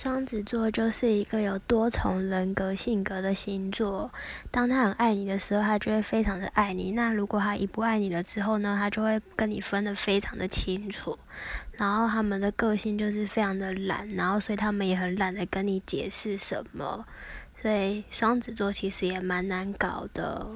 双子座就是一个有多重人格、性格的星座。当他很爱你的时候，他就会非常的爱你；那如果他一不爱你了之后呢？他就会跟你分得非常的清楚。然后他们的个性就是非常的懒，然后所以他们也很懒得跟你解释什么。所以双子座其实也蛮难搞的。